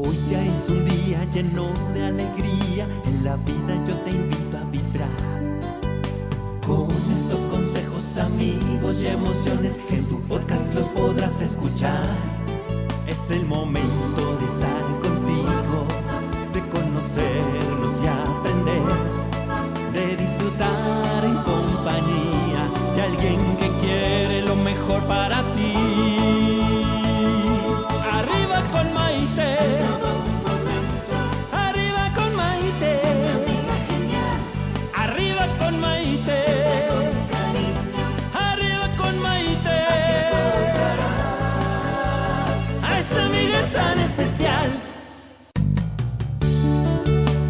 Hoy ya es un día lleno de alegría, en la vida yo te invito a vibrar. Con estos consejos, amigos y emociones en tu podcast los podrás escuchar. Es el momento de estar contigo, de conocernos y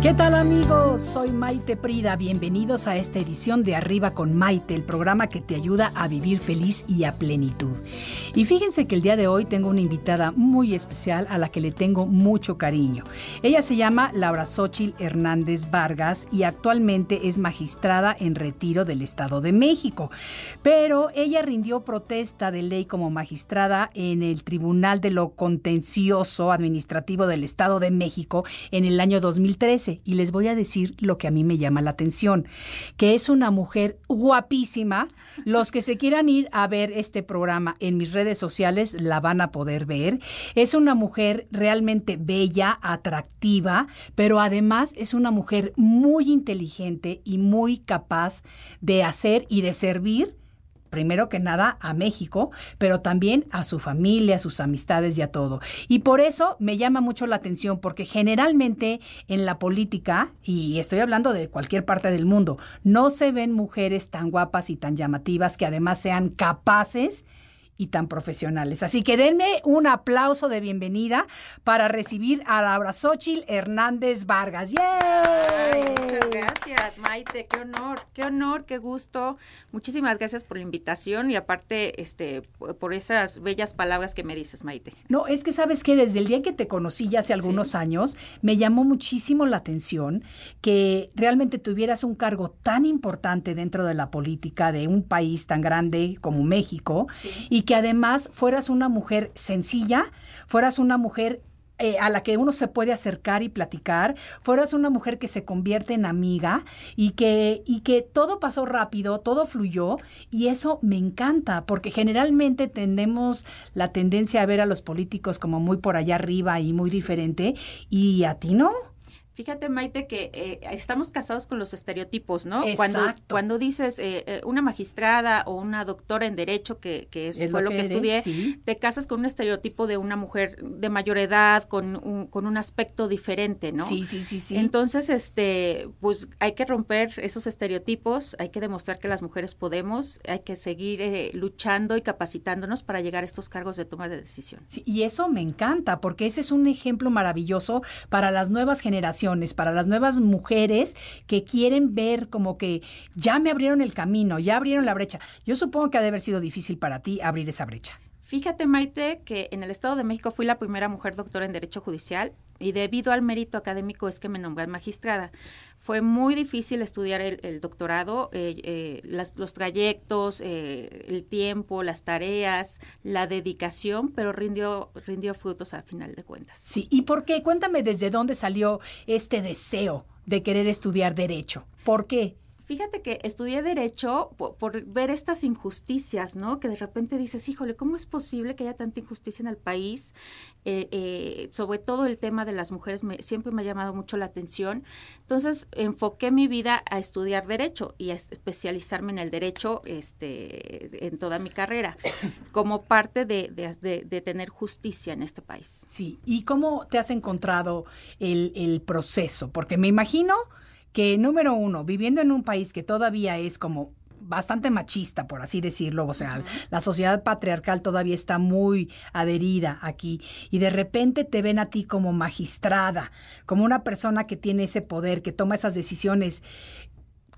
¿Qué tal amigos? Soy Maite Prida. Bienvenidos a esta edición de Arriba con Maite, el programa que te ayuda a vivir feliz y a plenitud. Y fíjense que el día de hoy tengo una invitada muy especial a la que le tengo mucho cariño. Ella se llama Laura Xochil Hernández Vargas y actualmente es magistrada en retiro del Estado de México. Pero ella rindió protesta de ley como magistrada en el Tribunal de lo Contencioso Administrativo del Estado de México en el año 2013 y les voy a decir lo que a mí me llama la atención, que es una mujer guapísima. Los que se quieran ir a ver este programa en mis redes sociales la van a poder ver. Es una mujer realmente bella, atractiva, pero además es una mujer muy inteligente y muy capaz de hacer y de servir primero que nada a México, pero también a su familia, a sus amistades y a todo. Y por eso me llama mucho la atención, porque generalmente en la política, y estoy hablando de cualquier parte del mundo, no se ven mujeres tan guapas y tan llamativas que además sean capaces y tan profesionales. Así que denme un aplauso de bienvenida para recibir a Laura Xochil Hernández Vargas. Ay, ¡Yay! muchas gracias, Maite, qué honor, qué honor, qué gusto. Muchísimas gracias por la invitación y aparte este por esas bellas palabras que me dices, Maite. No, es que sabes que desde el día en que te conocí ya hace algunos años, me llamó muchísimo la atención que realmente tuvieras un cargo tan importante dentro de la política de un país tan grande como México y que además fueras una mujer sencilla, fueras una mujer eh, a la que uno se puede acercar y platicar, fueras una mujer que se convierte en amiga y que, y que todo pasó rápido, todo fluyó y eso me encanta porque generalmente tenemos la tendencia a ver a los políticos como muy por allá arriba y muy diferente y a ti no. Fíjate, Maite, que eh, estamos casados con los estereotipos, ¿no? Exacto. cuando dices eh, eh, una magistrada o una doctora en Derecho, que, que eso Es fue lo que eres, estudié, sí. te casas con un estereotipo de una mujer de mayor edad, con un, con un aspecto diferente, ¿no? Sí, sí, sí, sí. Entonces, este, pues hay que romper esos estereotipos, hay que demostrar que las mujeres podemos, hay que seguir eh, luchando y capacitándonos para llegar a estos cargos de toma de decisión. Sí, y eso me encanta, porque ese es un ejemplo maravilloso para las nuevas generaciones, para las nuevas mujeres que quieren ver como que ya me abrieron el camino, ya abrieron la brecha. Yo supongo que ha de haber sido difícil para ti abrir esa brecha. Fíjate, Maite, que en el Estado de México fui la primera mujer doctora en Derecho Judicial y debido al mérito académico es que me nombré magistrada. Fue muy difícil estudiar el, doctorado, eh, eh, los trayectos, eh, el tiempo, las tareas, la dedicación, pero rindió, rindió frutos a final de cuentas. Sí, ¿y por qué? Cuéntame desde dónde salió este deseo de querer estudiar derecho. ¿Por qué? Fíjate que estudié derecho por, ver estas injusticias, ¿no? Que de repente dices, híjole, ¿cómo es posible que haya tanta injusticia en el país? Eh, eh, sobre todo el tema de las mujeres me, siempre me ha llamado mucho la atención. Entonces enfoqué mi vida a estudiar derecho y a especializarme en el derecho este, en toda mi carrera, como parte de, de, tener justicia en este país. Sí, ¿y cómo te has encontrado el, el proceso? Porque me imagino que número uno, viviendo en un país que todavía es como bastante machista, por así decirlo, o sea, la sociedad patriarcal todavía está muy adherida aquí y de repente te ven a ti como magistrada, como una persona que tiene ese poder, que toma esas decisiones.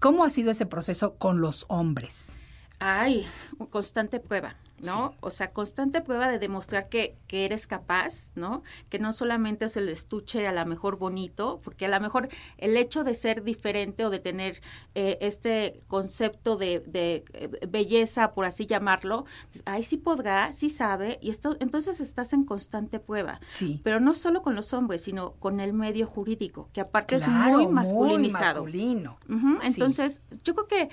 ¿Cómo ha sido ese proceso con los hombres? Ay, constante prueba. ¿No? O sea, constante prueba de demostrar que, que, eres capaz, ¿no? Que no solamente es el estuche a lo mejor bonito, porque a lo mejor el hecho de ser diferente o de tener eh, este concepto de, de, eh, belleza, por así llamarlo, ay, sí podrá, sí sabe, y esto, entonces estás en constante prueba. Sí. Pero no solo con los hombres, sino con el medio jurídico, que aparte es muy masculinizado. Muy masculino. Entonces, yo creo que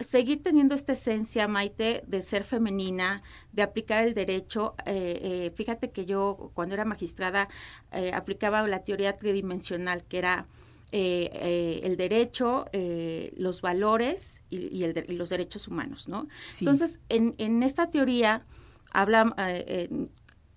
seguir teniendo esta esencia, Maite, de ser femenina, de aplicar el derecho. Eh, eh, fíjate que yo cuando era magistrada eh, aplicaba la teoría tridimensional, que era el derecho, los valores y, los derechos humanos, ¿no? Entonces, en, en, esta teoría habla,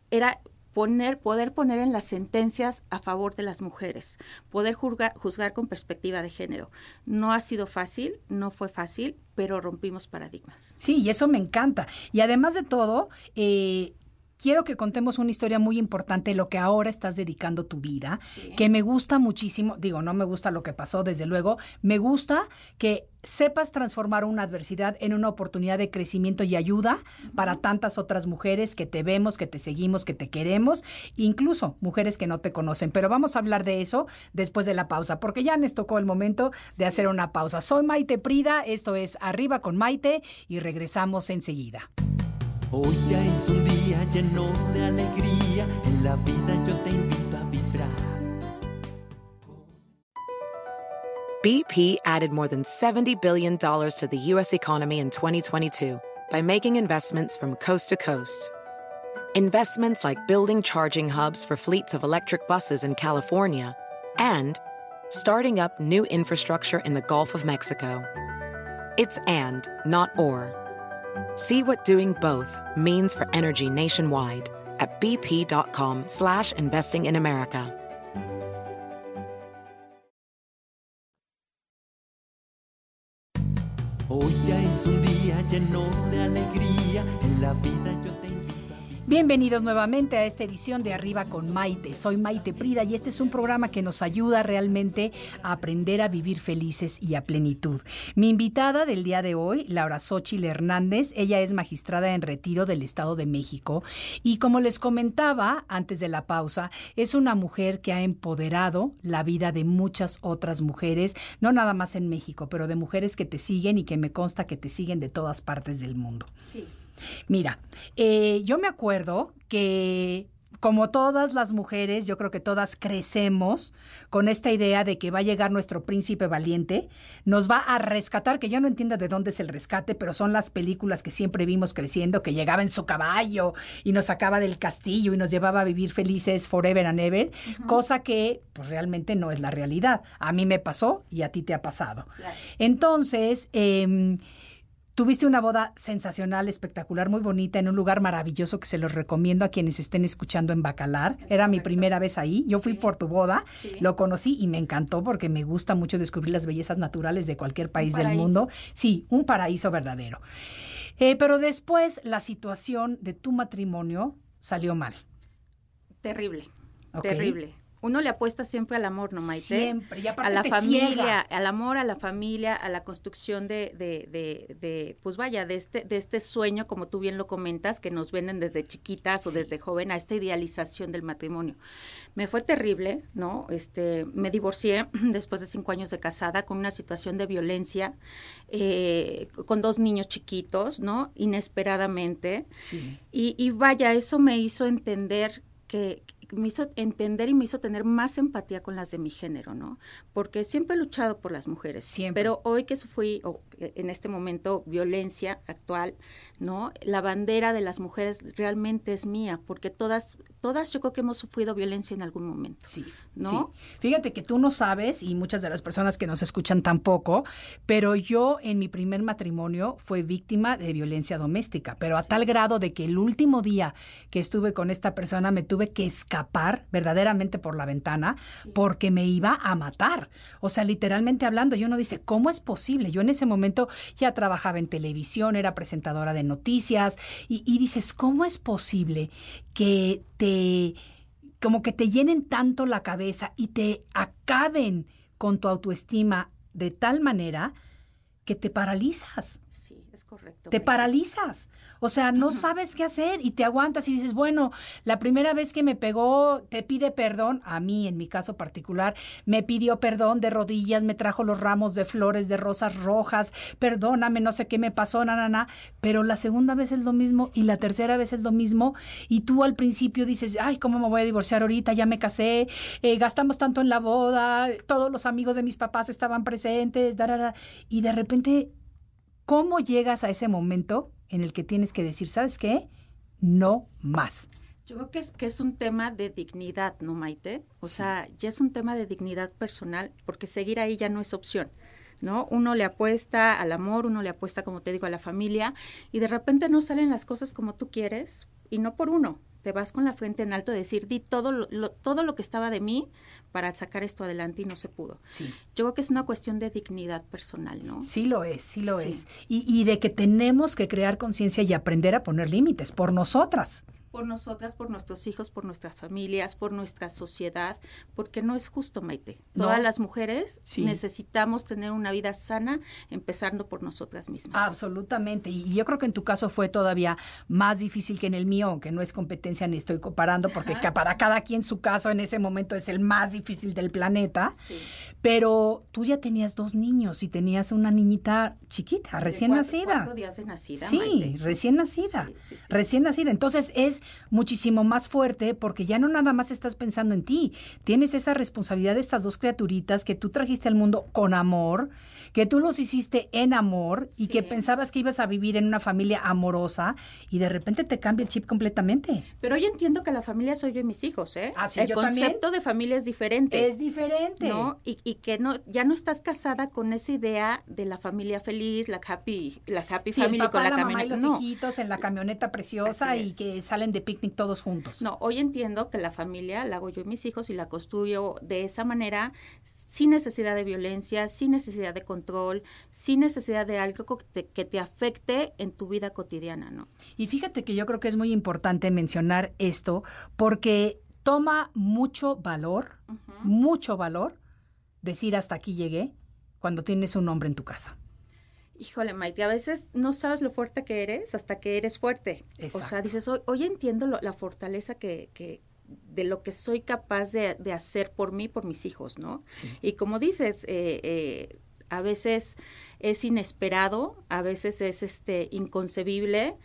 era poner, poder poner en las sentencias a favor de las mujeres, poder juzgar, juzgar con perspectiva de género. No ha sido fácil, no fue fácil, pero rompimos paradigmas. Sí, y eso me encanta. Y además de todo, eh, quiero que contemos una historia muy importante, lo que ahora estás dedicando tu vida, que me gusta muchísimo, digo, no me gusta lo que pasó, desde luego, me gusta que sepas transformar una adversidad en una oportunidad de crecimiento y ayuda para tantas otras mujeres que te vemos, que te seguimos, que te queremos, incluso mujeres que no te conocen. Pero vamos a hablar de eso después de la pausa, porque ya nos tocó el momento de hacer una pausa. Soy Maite Prida, esto es Arriba con Maite y regresamos enseguida. Hoy ya es un día lleno de alegría, en la vida yo te invito a vibrar. BP added more than $70 billion to the U.S. economy in 2022 by making investments from coast to coast. Investments like building charging hubs for fleets of electric buses in California and starting up new infrastructure in the Gulf of Mexico. It's and, not or. See what doing both means for energy nationwide at bp.com slash investing in America. Hoy ya es un día lleno de alegría, en la vida yo Bienvenidos nuevamente a esta edición de Arriba con Maite. Soy Maite Prida y este es un programa que nos ayuda realmente a aprender a vivir felices y a plenitud. Mi invitada del día de hoy, Laura Xochitl Hernández, ella es magistrada en retiro del Estado de México y como les comentaba antes de la pausa, es una mujer que ha empoderado la vida de muchas otras mujeres, no nada más en México, pero de mujeres que te siguen y que me consta que te siguen de todas partes del mundo. Sí. Mira, eh, yo me acuerdo que como todas las mujeres, yo creo que todas crecemos con esta idea de que va a llegar nuestro príncipe valiente, nos va a rescatar, que yo no entiendo de dónde es el rescate, pero son las películas que siempre vimos creciendo, que llegaba en su caballo y nos sacaba del castillo y nos llevaba a vivir felices forever and ever, cosa que pues realmente no es la realidad. A mí me pasó y a ti te ha pasado. Entonces, eh, Tuviste una boda sensacional, espectacular, muy bonita, en un lugar maravilloso que se los recomiendo a quienes estén escuchando en Bacalar. Era mi primera vez ahí. Yo fui por tu boda, lo conocí y me encantó porque me gusta mucho descubrir las bellezas naturales de cualquier país del mundo. Sí, un paraíso verdadero. Eh, pero después la situación de tu matrimonio salió mal. Terrible, terrible uno le apuesta siempre al amor, ¿no, Maite? Siempre, y a la familia, al amor, a la familia, a la construcción de, de, de, de, pues vaya, de este, de este sueño, como tú bien lo comentas, que nos venden desde chiquitas o desde joven, a esta idealización del matrimonio. Me fue terrible, ¿no? Este, me divorcié después de cinco años de casada con una situación de violencia, eh, con dos niños chiquitos, ¿no? Inesperadamente. Sí. Y, y vaya, eso me hizo entender que, me hizo entender y me hizo tener más empatía con las de mi género, ¿no? Porque siempre he luchado por las mujeres. Siempre. Pero hoy que fui, o eh, en este momento, violencia actual, ¿no? La bandera de las mujeres realmente es mía, porque todas, todas yo creo que hemos sufrido violencia en algún momento. Sí, ¿no? sí. Fíjate que tú no sabes, y muchas de las personas que nos escuchan tampoco, pero yo en mi primer matrimonio fui víctima de violencia doméstica, pero a tal grado de que el último día que estuve con esta persona me tuve que escapar verdaderamente por la ventana porque me iba a matar. O sea, literalmente hablando, y uno dice, ¿cómo es posible? Yo en ese momento ya trabajaba en televisión, era presentadora de noticias, y, y dices, ¿cómo es posible que te como que te llenen tanto la cabeza y te acaben con tu autoestima de tal manera que te paralizas. Sí, es correcto. Te paralizas. O sea, no sabes qué hacer y te aguantas y dices, bueno, la primera vez que me pegó, te pide perdón. A mí, en mi caso particular, me pidió perdón de rodillas, me trajo los ramos de flores, de rosas rojas, perdóname, no sé qué me pasó, na, na, na. Pero la segunda vez es lo mismo y la tercera vez es lo mismo. Y tú al principio dices, ay, ¿cómo me voy a divorciar ahorita? Ya me casé, eh, gastamos tanto en la boda, todos los amigos de mis papás estaban presentes, darara. y de repente ¿Cómo llegas a ese momento en el que tienes que decir, ¿sabes qué? No más. Yo creo que es, que es un tema de dignidad, ¿no, Maite? O sea, ya es un tema de dignidad personal, porque seguir ahí ya no es opción. ¿No? Uno le apuesta al amor, uno le apuesta, como te digo, a la familia, y de repente no salen las cosas como tú quieres, y no por uno. Te vas con la frente en alto a decir, di todo lo, lo- todo lo que estaba de mí para sacar esto adelante y no se pudo. Sí. Yo creo que es una cuestión de dignidad personal, ¿no? Sí lo es, sí lo Sí. es. Y, y de que tenemos que crear conciencia y aprender a poner límites por nosotras. Por nosotras, por nuestros hijos, por nuestras familias, por nuestra sociedad, porque no es justo, Maite. No. Todas las mujeres Sí. necesitamos tener una vida sana, empezando por nosotras mismas. Absolutamente. Y yo creo que en tu caso fue todavía más difícil que en el mío, aunque no es competencia ni estoy comparando, porque para cada quien su caso en ese momento es el más difícil del planeta. Sí. Pero tú ya tenías dos niños y tenías una niñita chiquita, De recién cuatro- nacida. cuatro días de nacida, Sí, Maite. recién nacida. Sí. Recién nacida. Entonces es muchísimo más fuerte porque ya no nada más estás pensando en ti. Tienes esa responsabilidad de estas dos criaturitas que tú trajiste al mundo con amor, que tú los hiciste en amor y que pensabas que ibas a vivir en una familia amorosa y de repente te cambia el chip completamente. Pero hoy entiendo que la familia soy yo y mis hijos, ¿eh? Ah, sí, El yo también. concepto de familia es diferente. Es diferente. ¿no? Y, y que no, ya no estás casada con esa idea de la familia feliz, la happy, la happy Sí, el family papá, con la, la mamá y los No, hijitos en la camioneta preciosa Así y que salen de picnic todos juntos. no, hoy entiendo que la familia la hago yo y mis hijos y la construyo de esa manera, sin necesidad de violencia, sin necesidad de control, sin necesidad de algo que te, que te afecte en tu vida cotidiana, ¿no? Y fíjate que yo creo que es muy importante mencionar esto porque toma mucho valor, mucho valor decir hasta aquí llegué cuando tienes un hombre en tu casa. Híjole, Maite, a veces no sabes lo fuerte que eres hasta que eres fuerte. O sea, dices, hoy, hoy entiendo lo- la fortaleza que, que de lo que soy capaz de, de hacer por mí, por mis hijos, ¿no? Sí. Y como dices, eh, eh, a veces es inesperado, a veces es este inconcebible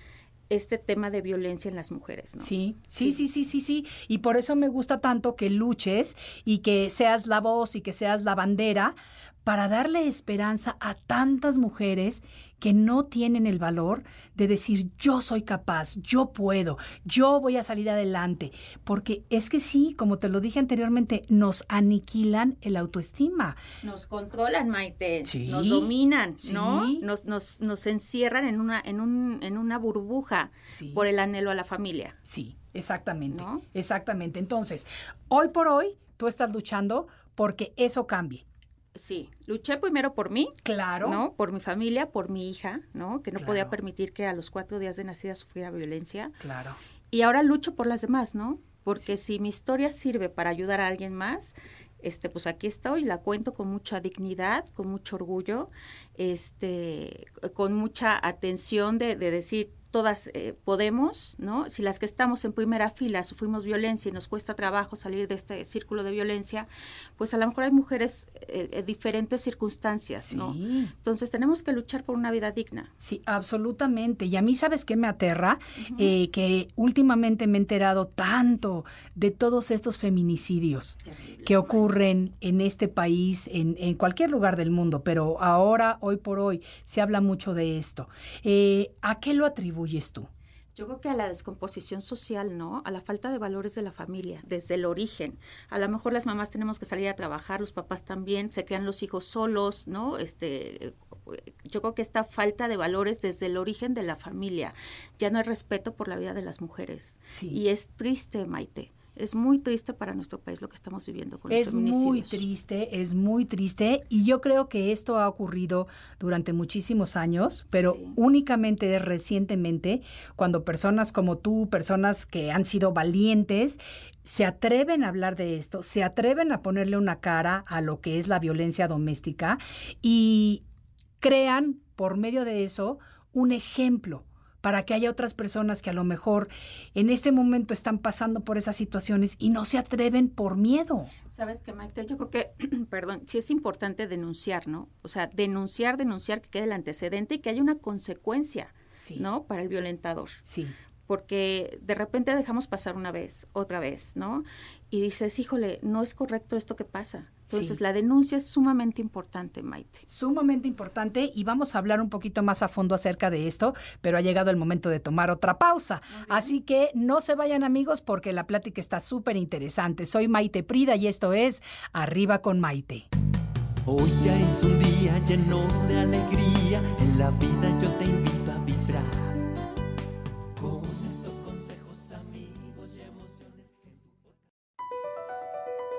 este tema de violencia en las mujeres, ¿no? Sí, sí, sí, sí, sí, sí. Y por eso me gusta tanto que luches y que seas la voz y que seas la bandera para darle esperanza a tantas mujeres que no tienen el valor de decir yo soy capaz, yo puedo, yo voy a salir adelante. Porque es que sí, como te lo dije anteriormente, nos aniquilan el autoestima. Nos controlan, Maite. Sí, Nos dominan, ¿no? Nos, nos, nos encierran en una, en, un, en una burbuja Sí. por el anhelo a la familia. Sí, exactamente. ¿No? Exactamente. Entonces, hoy por hoy, tú estás luchando porque eso cambie. Sí, luché primero por mí, Claro. ¿no? Por mi familia, por mi hija, ¿no? Que no podía permitir que a los cuatro días de nacida sufriera violencia. Claro. Y ahora lucho por las demás, ¿no? Porque si mi historia sirve para ayudar a alguien más, este, pues aquí estoy, la cuento con mucha dignidad, con mucho orgullo, este, con mucha atención de, de decir, todas eh, podemos, ¿no? Si las que estamos en primera fila sufrimos violencia y nos cuesta trabajo salir de este círculo de violencia, pues a lo mejor hay mujeres eh, en diferentes circunstancias, ¿no? Entonces tenemos que luchar por una vida digna. Sí, absolutamente. Y a mí, ¿sabes qué me aterra? Eh, que últimamente me he enterado tanto de todos estos feminicidios que ocurren en este país, en, en, cualquier lugar del mundo, pero ahora, hoy por hoy, se habla mucho de esto. ¿A qué lo atribuye? Tú? Yo creo que a la descomposición social, ¿no? A la falta de valores de la familia, desde el origen. A lo mejor las mamás tenemos que salir a trabajar, los papás también, se quedan los hijos solos, ¿no? Este, yo creo que esta falta de valores desde el origen de la familia. Ya no hay respeto por la vida de las mujeres. Y es triste, Maite es muy triste para nuestro país lo que estamos viviendo con Es muy triste, es muy triste y yo creo que esto ha ocurrido durante muchísimos años, pero únicamente recientemente cuando personas como tú, personas que han sido valientes, se atreven a hablar de esto, se atreven a ponerle una cara a lo que es la violencia doméstica y crean por medio de eso un ejemplo para que haya otras personas que a lo mejor en este momento están pasando por esas situaciones y no se atreven por miedo. Sabes que, Maite, yo creo que, perdón, sí es importante denunciar, ¿no? O sea, denunciar, denunciar que quede el antecedente y que haya una consecuencia, ¿no? Para el violentador. Sí porque de repente dejamos pasar una vez, otra vez, ¿no? Y dices, híjole, no es correcto esto que pasa. Entonces, la denuncia es sumamente importante, Maite. Sumamente importante y vamos a hablar un poquito más a fondo acerca de esto, pero ha llegado el momento de tomar otra pausa. Así que no se vayan amigos porque la plática está súper interesante. Soy Maite Prida y esto es Arriba con Maite. Hoy ya es un día lleno de alegría, en la vida yo te invito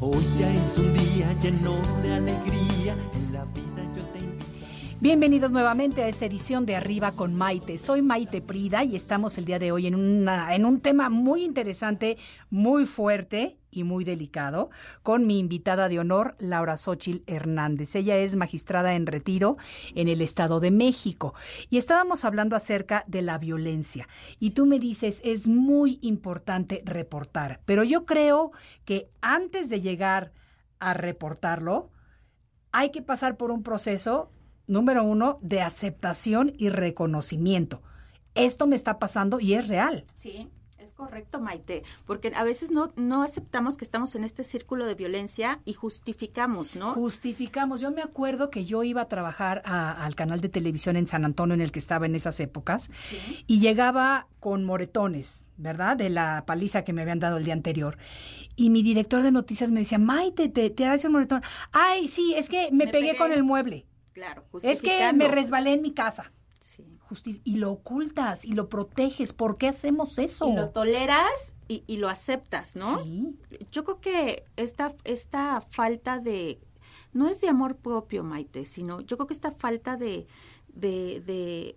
Hoy ya es un día lleno de alegría. Bienvenidos nuevamente a esta edición de Arriba con Maite. Soy Maite Prida y estamos el día de hoy en, un tema muy interesante, muy fuerte y muy delicado con mi invitada de honor, Laura Xochil Hernández. Ella es magistrada en retiro en el Estado de México y estábamos hablando acerca de la violencia. Y tú me dices, es muy importante reportar, pero yo creo que antes de llegar a reportarlo, hay que pasar por un proceso, número uno, de aceptación y reconocimiento. Esto me está pasando y es real. Sí correcto, Maite, porque a veces no, no aceptamos que estamos en este círculo de violencia y justificamos, ¿no? Justificamos. Yo me acuerdo que yo iba a trabajar al canal de televisión en San Antonio en el que estaba en esas épocas y llegaba con moretones, ¿verdad? De la paliza que me habían dado el día anterior. Y mi director de noticias me decía, Maite, te, te un moretón. Ay, sí, es que me, pegué, con el mueble. Claro, Es que me resbalé en mi casa. Sí y lo ocultas y lo proteges. ¿Por qué hacemos eso? Y lo toleras y, lo aceptas, ¿no? Sí. Yo creo que esta, esta falta de, no es de amor propio, Maite, sino yo creo que esta falta de, de, de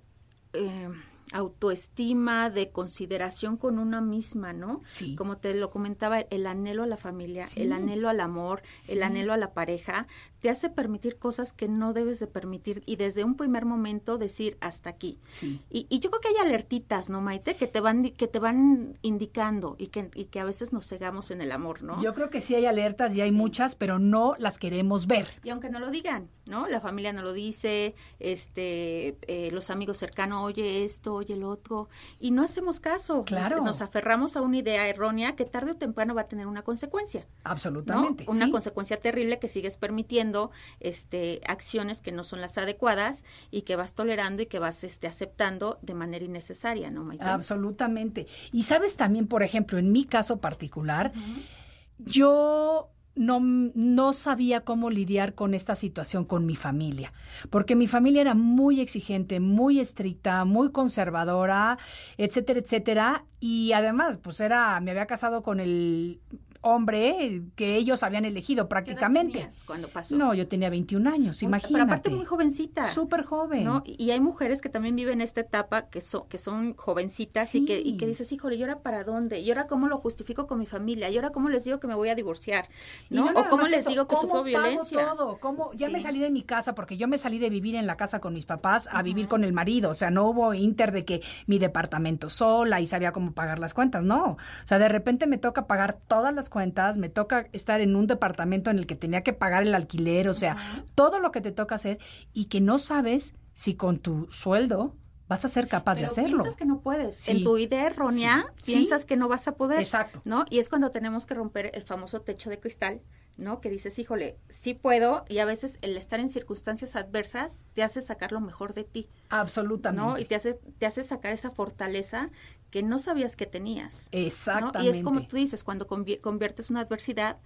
eh, autoestima, de consideración con una misma, ¿no? Sí. Como te lo comentaba, el anhelo a la familia, el anhelo al amor, el anhelo a la pareja, te hace permitir cosas que no debes de permitir y desde un primer momento decir hasta aquí. Sí. Y, y, yo creo que hay alertitas, ¿no, Maite? Que te van, que te van indicando y que, y que a veces nos cegamos en el amor, ¿no? Yo creo que sí hay alertas y hay muchas, pero no las queremos ver. Y aunque no lo digan, ¿no? La familia no lo dice, este, eh, los amigos cercanos, oye esto, oye el otro, y no hacemos caso. Claro. Nos, aferramos a una idea errónea que tarde o temprano va a tener una consecuencia. Absolutamente. Una consecuencia terrible que sigues permitiendo este, acciones que no son las adecuadas y que vas tolerando y que vas este, aceptando de manera innecesaria, ¿no, Maite? Absolutamente. Y sabes también, por ejemplo, en mi caso particular, yo no, no sabía cómo lidiar con esta situación con mi familia, porque mi familia era muy exigente, muy estricta, muy conservadora, etcétera, etcétera, y además, pues era, me había casado con el hombre que ellos habían elegido prácticamente. cuando pasó? No, yo tenía 21 años, imagínate. Pero aparte muy jovencita. Súper joven. ¿no? Y hay mujeres que también viven esta etapa que, son que son jovencitas y, que, y que dices, híjole, ¿y ahora para dónde? ¿Y ahora cómo lo justifico con mi familia? ¿Y ahora cómo les digo que me voy a divorciar? ¿no? o cómo les digo que sufro violencia. todo? ¿Cómo? Ya me salí de mi casa porque yo me salí de vivir en la casa con mis papás a vivir con el marido. O sea, no hubo inter de que mi departamento sola y sabía cómo pagar las cuentas. No. O sea, de repente me toca pagar todas las cuentas, me toca estar en un departamento en el que tenía que pagar el alquiler, o sea, todo lo que te toca hacer y que no sabes si con tu sueldo vas a ser capaz de hacerlo. Piensas que no puedes. En tu idea errónea piensas que no vas a poder. Exacto. ¿No? Y es cuando tenemos que romper el famoso techo de cristal, ¿no? Que dices, híjole, sí puedo, y a veces el estar en circunstancias adversas te hace sacar lo mejor de ti. Absolutamente. ¿No? Y te hace, te hace sacar esa fortaleza que no sabías que tenías. Exactamente. Y es como tú dices, cuando conviertes una adversidad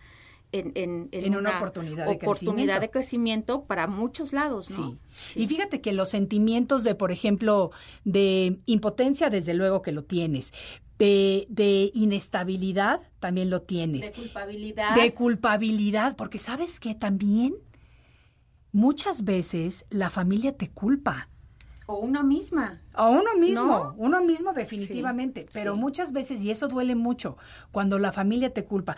en, una, oportunidad, de, crecimiento. de crecimiento para muchos lados, ¿no? Sí. Y fíjate que los sentimientos de, por ejemplo, de impotencia, desde luego que lo tienes, de, de, inestabilidad también lo tienes. De culpabilidad. De culpabilidad, porque sabes que también muchas veces la familia te culpa. O uno misma. O uno mismo, uno mismo definitivamente, pero muchas veces, y eso duele mucho, cuando la familia te culpa.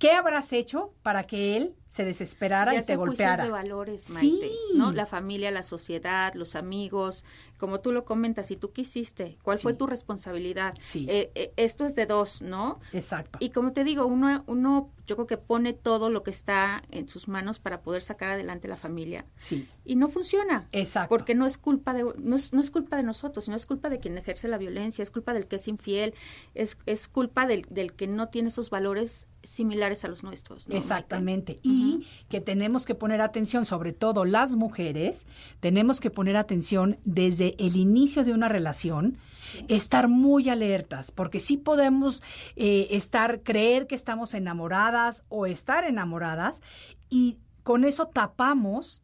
¿Qué habrás hecho para que él se desesperara y te golpeara? de valores, Maite, ¿no? La familia, la sociedad, los amigos, como tú lo comentas, si tú quisiste, ¿cuál fue tu responsabilidad? Sí. Eh, eh, esto es de dos, ¿no? Exacto. Y como te digo, uno, uno, yo creo que pone todo lo que está en sus manos para poder sacar adelante la familia. Sí. Y no funciona. Exacto. Porque no es culpa de, no es, no es culpa de nosotros, no es culpa de quien ejerce la violencia, es culpa del que es infiel, es, es culpa del, del que no tiene esos valores similares a los nuestros. ¿no, Exactamente. Y que tenemos que poner atención, sobre todo las mujeres, tenemos que poner atención desde el inicio de una relación, estar muy alertas, porque sí podemos eh, estar, creer que estamos enamoradas o estar enamoradas y con eso tapamos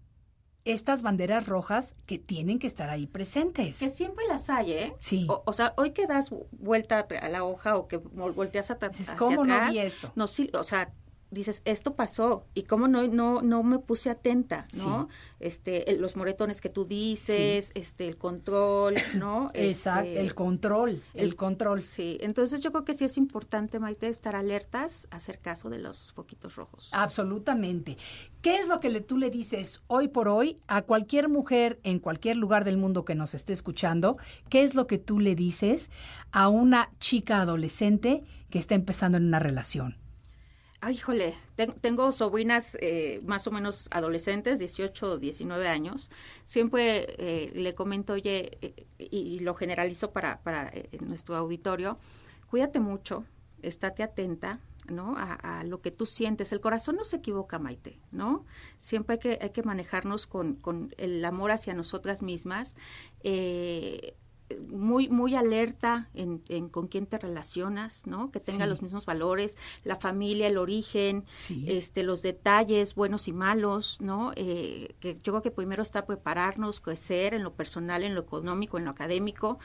estas banderas rojas que tienen que estar ahí presentes. Que siempre las hay, ¿eh? Sí. O, sea, hoy que das vuelta a la hoja o que volteas a hacia ¿Cómo atrás, no vi esto? No, sí, o sea, dices, esto pasó y cómo no no no me puse atenta, ¿no? Este los moretones que tú dices, este el control, ¿no? Exacto, este, el control, el, control. Sí, entonces yo creo que sí es importante Maite estar alertas, hacer caso de los foquitos rojos. Absolutamente. ¿Qué es lo que le, tú le dices hoy por hoy a cualquier mujer en cualquier lugar del mundo que nos esté escuchando? ¿Qué es lo que tú le dices a una chica adolescente que está empezando en una relación? Ay, híjole, tengo sobrinas eh, más o menos adolescentes, 18 o 19 años. Siempre eh, le comento, oye, eh, y, lo generalizo para, para nuestro auditorio, cuídate mucho, estate atenta, ¿no? A, lo que tú sientes. El corazón no se equivoca, Maite, ¿no? Siempre hay que, hay que manejarnos con, con el amor hacia nosotras mismas. Eh, muy muy alerta en, con quién te relacionas, ¿no? Que tenga los mismos valores, la familia, el origen, este, los detalles buenos y malos, ¿no? Eh, que yo creo que primero está prepararnos, crecer en lo personal, en lo económico, en lo académico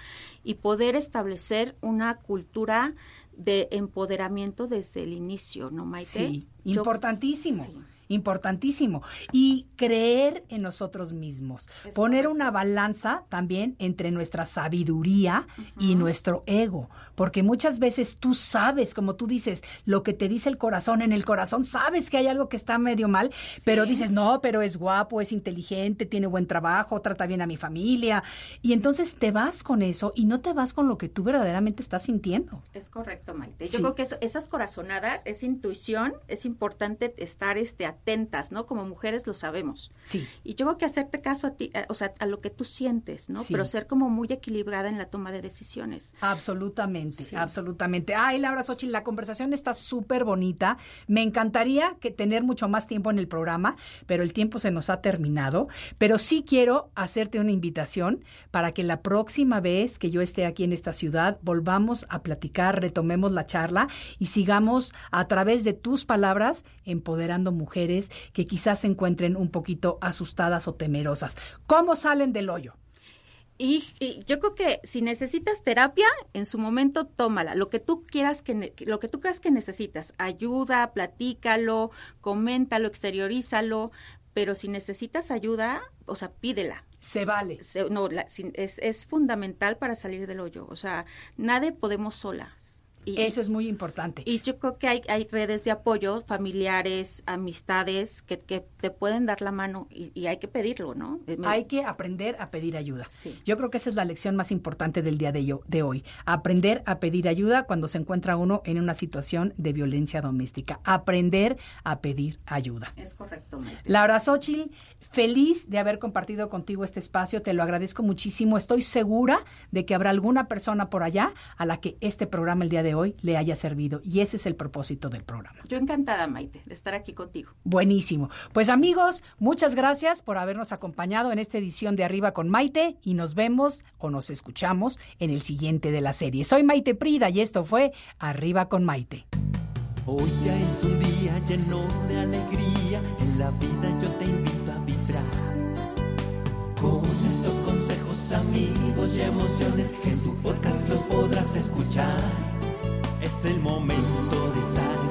y poder establecer una cultura de empoderamiento desde el inicio, ¿no, Maite? Sí, importantísimo importantísimo. Y creer en nosotros mismos. Poner una balanza también entre nuestra sabiduría y nuestro ego. Porque muchas veces tú sabes, como tú dices, lo que te dice el corazón. En el corazón sabes que hay algo que está medio mal, pero dices, no, pero es guapo, es inteligente, tiene buen trabajo, trata bien a mi familia. Y entonces te vas con eso y no te vas con lo que tú verdaderamente estás sintiendo. Es correcto, Maite. Yo creo que esas corazonadas, esa intuición, es importante estar este, atentas, ¿no? Como mujeres lo sabemos. Sí. Y yo creo que hacerte caso a ti, o sea, a lo que tú sientes, ¿no? Sí. Pero ser como muy equilibrada en la toma de decisiones. Absolutamente, Sí. absolutamente. Ay, Laura Xochitl, la conversación está súper bonita. Me encantaría que tener mucho más tiempo en el programa, pero el tiempo se nos ha terminado. Pero sí quiero hacerte una invitación para que la próxima vez que yo esté aquí en esta ciudad volvamos a platicar, retomemos la charla y sigamos a través de tus palabras empoderando mujeres que quizás se encuentren un poquito asustadas o temerosas. ¿Cómo salen del hoyo? Y, y yo creo que si necesitas terapia, en su momento tómala. Lo que tú quieras que, lo que tú creas que necesitas, ayuda, platícalo, coméntalo, exteriorízalo. Pero si necesitas ayuda, o sea, pídela. Se vale. Se- no, la- es, es fundamental para salir del hoyo. O sea, nadie podemos solas. Y, Eso es muy importante. y yo creo que hay, hay redes de apoyo, familiares, amistades, que, que te pueden dar la mano y, y hay que pedirlo, ¿no? Eh, me- Hay que aprender a pedir ayuda. Sí. Yo creo que esa es la lección más importante del día de, yo- de hoy. Aprender a pedir ayuda cuando se encuentra uno en una situación de violencia doméstica. Aprender a pedir ayuda. Es correcto, Maite. Laura Xochitl, feliz de haber compartido contigo este espacio. Te lo agradezco muchísimo. Estoy segura de que habrá alguna persona por allá a la que este programa el día de hoy le haya servido. Y ese es el propósito del programa. Yo encantada, Maite, de estar aquí contigo. Buenísimo. Pues amigos, muchas gracias por habernos acompañado en esta edición de Arriba con Maite y nos vemos o nos escuchamos en el siguiente de la serie. Soy Maite Prida y esto fue Arriba con Maite. Hoy ya es un día lleno de alegría, en la vida yo te invito a vibrar. Con estos consejos, amigos y emociones que en tu podcast los podrás escuchar. Es el momento de estar